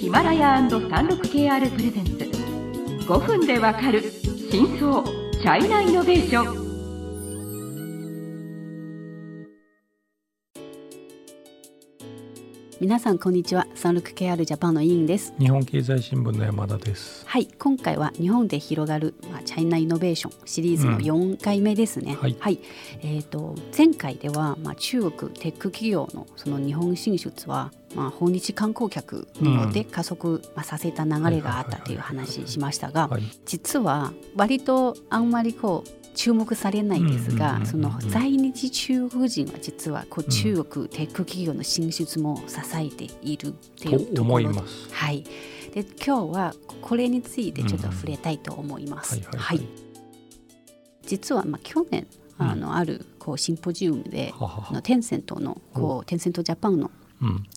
ヒマラヤ &36KR プレゼンツ。5分でわかる真相チャイナイノベーション。皆さんこんにちは。サンルク KR ジャパンの委員です。日本経済新聞の山田です。はい。今回は日本で広がる、まあ、チャイナイノベーションシリーズの4回目ですね、うん、はい、えーと、前回では、まあ、中国テック企業のその日本進出はまあ、訪日観光客によって加速、まあ、させた流れがあったという話しましたが実は割とあんまりこう注目されないんですが、その在日中国人は実はこう中国テック企業の進出も支えているっていうところ。はい、で今日はこれについてちょっと触れたいと思います。はい実はまあ去年あのあるこうシンポジウムで、のテンセントのこうテンセントジャパンの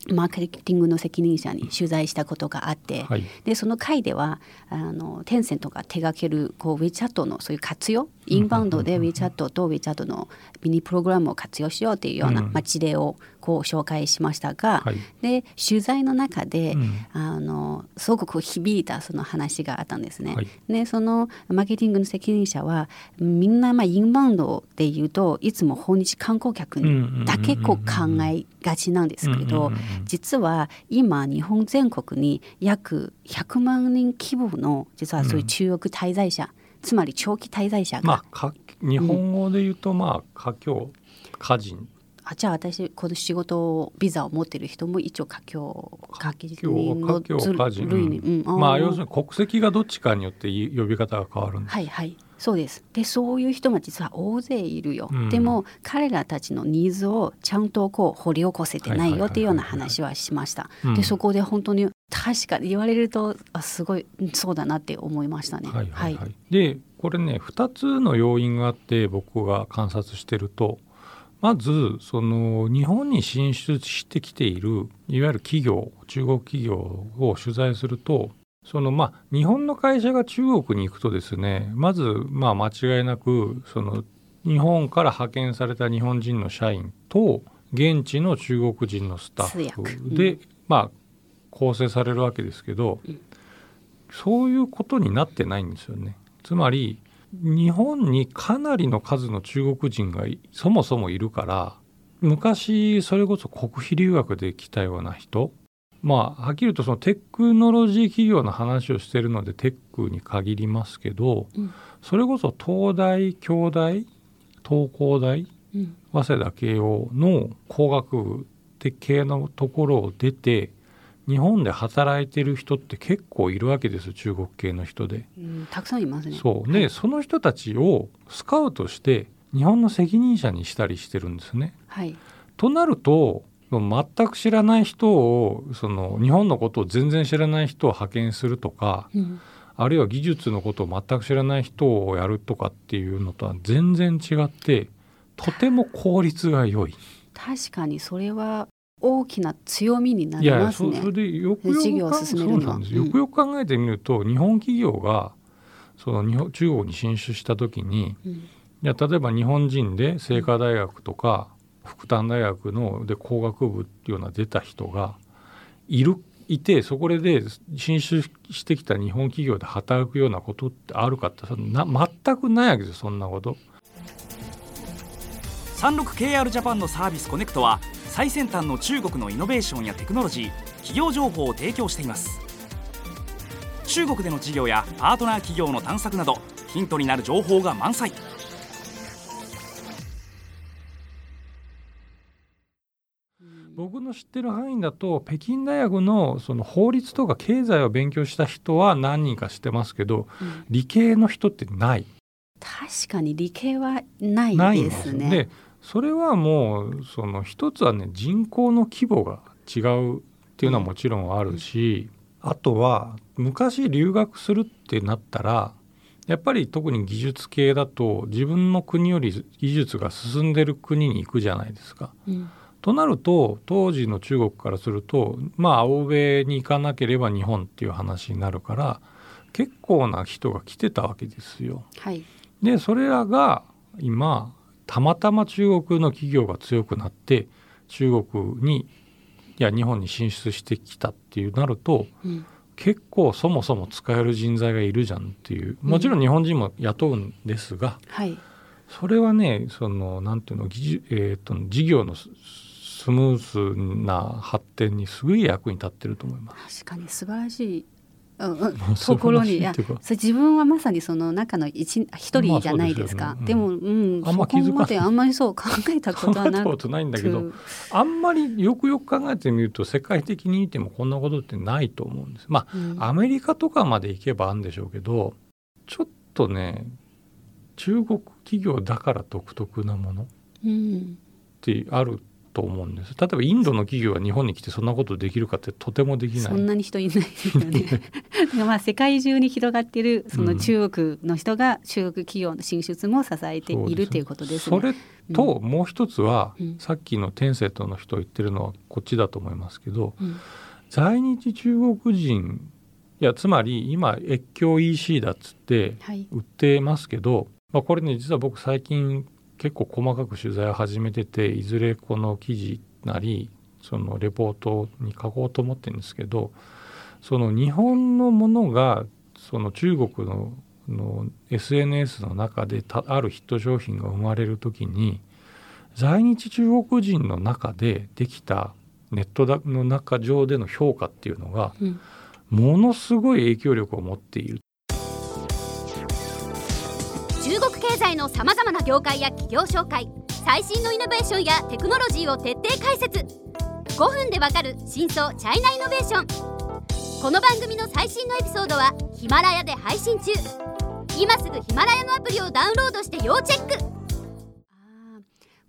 マーケティングの責任者に取材したことがあって、はい、でその回ではあのテンセントが手掛けるこう WeChat のそういう活用インバウンドで WeChat と WeChat のミニプログラムを活用しようというような、まあ、事例をこう紹介しましたが、はい、で取材の中で、うん、あのすごくこう響いたその話があったんですね。はい、でそのマーケティングの責任者はみんなまあインバウンドでいうといつも訪日観光客だけこう考えがちなんですけど実は今日本全国に約100万人規模の実はそういう中国滞在者、うんつまり長期滞在者が、まあ、日本語で言うと、まあ華僑家人あじゃあ私この仕事ビザを持ってる人も一応華僑華僑の類に、うん、まあ要するに国籍がどっちかによって呼び方が変わるんです。はいはい。そうです。でそういう人が実は大勢いるよ、うん、でも彼らたちのニーズをちゃんとこう掘り起こせてないよっていうような話はしました。でそこで本当に確かに言われるとあすごいそうだなって思いましたね。はい、はいはい、でこれね2つの要因があって僕が観察してるとまずその日本に進出してきているいわゆる企業中国企業を取材するとそのまあ日本の会社が中国に行くとですねまずまあ間違いなくその日本から派遣された日本人の社員と現地の中国人のスタッフで、うん、まあ構成されるわけですけど、そういうことになってないんですよね。つまり日本にかなりの数の中国人がそもそもいるから昔それこそ国費留学で来たような人まあはっきり言うとそのテクノロジー企業の話をしてるのでテックに限りますけど、うん、それこそ東大京大東工大、うん、早稲田慶応の工学部系のところを出て日本で働いてる人って結構いるわけです中国系の人で、うん、たくさんいますね。そう。で、はい、その人たちをスカウトして日本の責任者にしたりしてるんですね。はい、となると全く知らない人をその日本のことを全然知らない人を派遣するとか、うん、あるいは技術のことを全く知らない人をやるとかっていうのとは全然違ってとても効率が良い。確かにそれは大きな強みになりますね。いやそれでよくよくよくよく考えてみると、日本企業がその日本中国に進出した時に、うん、いや例えば日本人で清華大学とか福旦大学ので工学部っていうような出た人がいるいてそこで進出してきた日本企業で働くようなことってあるかってな全くないわけですそんなこと。36KR ジャパンのサービスコネクトは最先端の中国のイノベーションやテクノロジー企業情報を提供しています。中国での事業やパートナー企業の探索などヒントになる情報が満載。僕の知ってる範囲だと北京大学のその法律とか経済を勉強した人は何人か知ってますけど、うん、理系の人ってない。確かに理系はないですね。でそれはもうその一つはね人口の規模が違うっていうのはもちろんあるし、あとは昔留学するってなったらやっぱり特に技術系だと自分の国より技術が進んでる国に行くじゃないですか。うん、となると当時の中国からするとまあ欧米に行かなければ日本っていう話になるから結構な人が来てたわけですよ。はい、でそれらが今たまたま中国の企業が強くなって中国にや日本に進出してきたっていうなると、うん、結構そもそも使える人材がいるじゃんっていう。もちろん日本人も雇うんですが、はい、それはねそのなんていうの、えーと、事業のスムーズな発展にすごい役に立ってると思います。確かに素晴らしいうん、ところにいやそ自分はまさにその中の一一人じゃないですか、まあでね。うん、でも、うん、あんま気づかないあんまりそう考えたことはなことないんだけど。あんまりよくよく考えてみると世界的に見てもこんなことってないと思うんです。まあ、うん、アメリカとかまで行けばあるんでしょうけどちょっとね中国企業だから独特なものってあると思うんです。例えばインドの企業が日本に来てそんなことできるかってとてもできない。そんなに人いないですよね。まあ世界中に広がっているその中国の人が中国企業の進出も支えているということですね。それともう一つは、うん、さっきのテンセットの人言ってるのはこっちだと思いますけど、うん、在日中国人いやつまり今越境 EC だっつって売ってますけど、はい、まあ、これね実は僕最近結構細かく取材を始めてていずれこの記事なりそのレポートに書こうと思ってるんですけどその日本のものがその中国のの SNS の中であるヒット商品が生まれる時に在日中国人の中でできたネットの中上での評価っていうのが、ものすごい影響力を持っている済のさまざまな業界や企業紹介最新のイノベーションやテクノロジーを徹底解説。5分でわかる真相チャイナイノベーション。この番組の最新のエピソードはヒマラヤで配信中。今すぐヒマラヤのアプリをダウンロードして要チェック。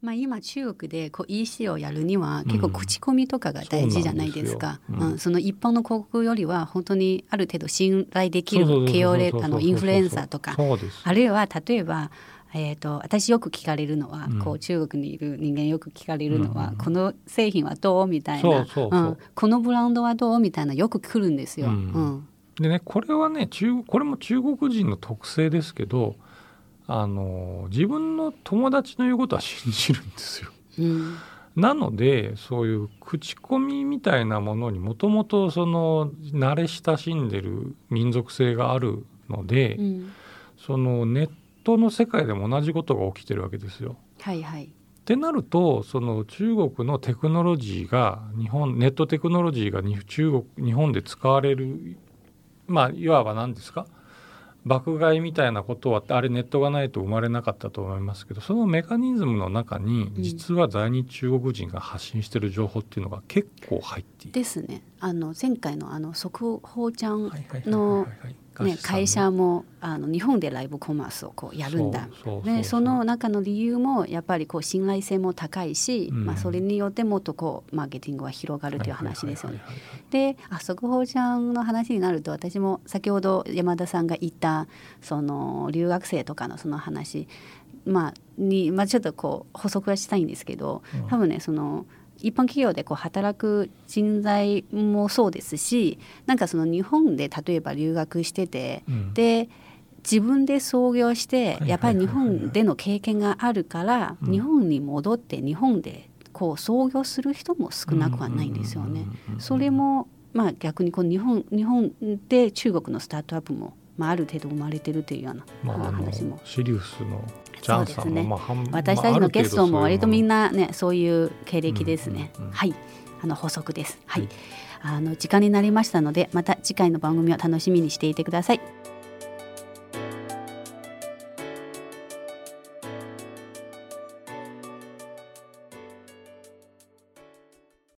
まあ、今中国でこう EC をやるには結構口コミとかが大事じゃないですか、うん、そうん、その一般の広告よりは本当にある程度信頼できる慶応レあのインフルエンサーとかあるいは例えばえーと、私よく聞かれるのは、うん、こう中国にいる人間よく聞かれるのは、うん、この製品はどうみたいなこのブランドはどうみたいなよく来るんですよ。うん、でねこれはね中これも中国人の特性ですけどあの自分の友達の言うことは信じるんですよ。うん、なのでそういう口コミみたいなものにもともとその慣れ親しんでる民族性があるので、うん、そのネットの世界でも同じことが起きてるわけですよ。はいはい、ってなるとその中国のテクノロジーが日本ネットテクノロジーが中国日本で使われるまあいわば何ですか？爆買いみたいなことはあれネットがないと生まれなかったと思いますけどそのメカニズムの中に実は在日中国人が発信している情報っていうのが結構入っている。ですね。あの前回のあの速報ちゃんのね、会社もあの日本でライブコマースをこうやるんだでその中の理由もやっぱりこう信頼性も高いし、うん、まあ、それによってもっとこうマーケティングは広がるという話ですよね。であ速報ちゃんの話になると私も先ほど山田さんが言ったその留学生とかのその話まあに、まあ、ちょっとこう補足はしたいんですけど多分ねその。一般企業でこう働く人材もそうですしなんかその日本で例えば留学してて、うん、で自分で創業してやっぱり日本での経験があるから日本に戻って日本でこう創業する人も少なくはないんですよね。それもまあ逆にこう日本日本で中国のスタートアップもまあ、ある程度生まれてるというような話も。シリウスのそうですね、まあ、私たちのゲストも割とみんなねそういう経歴ですね、うんうん、はい。あの補足です。はい、あの時間になりましたのでまた次回の番組を楽しみにしていてください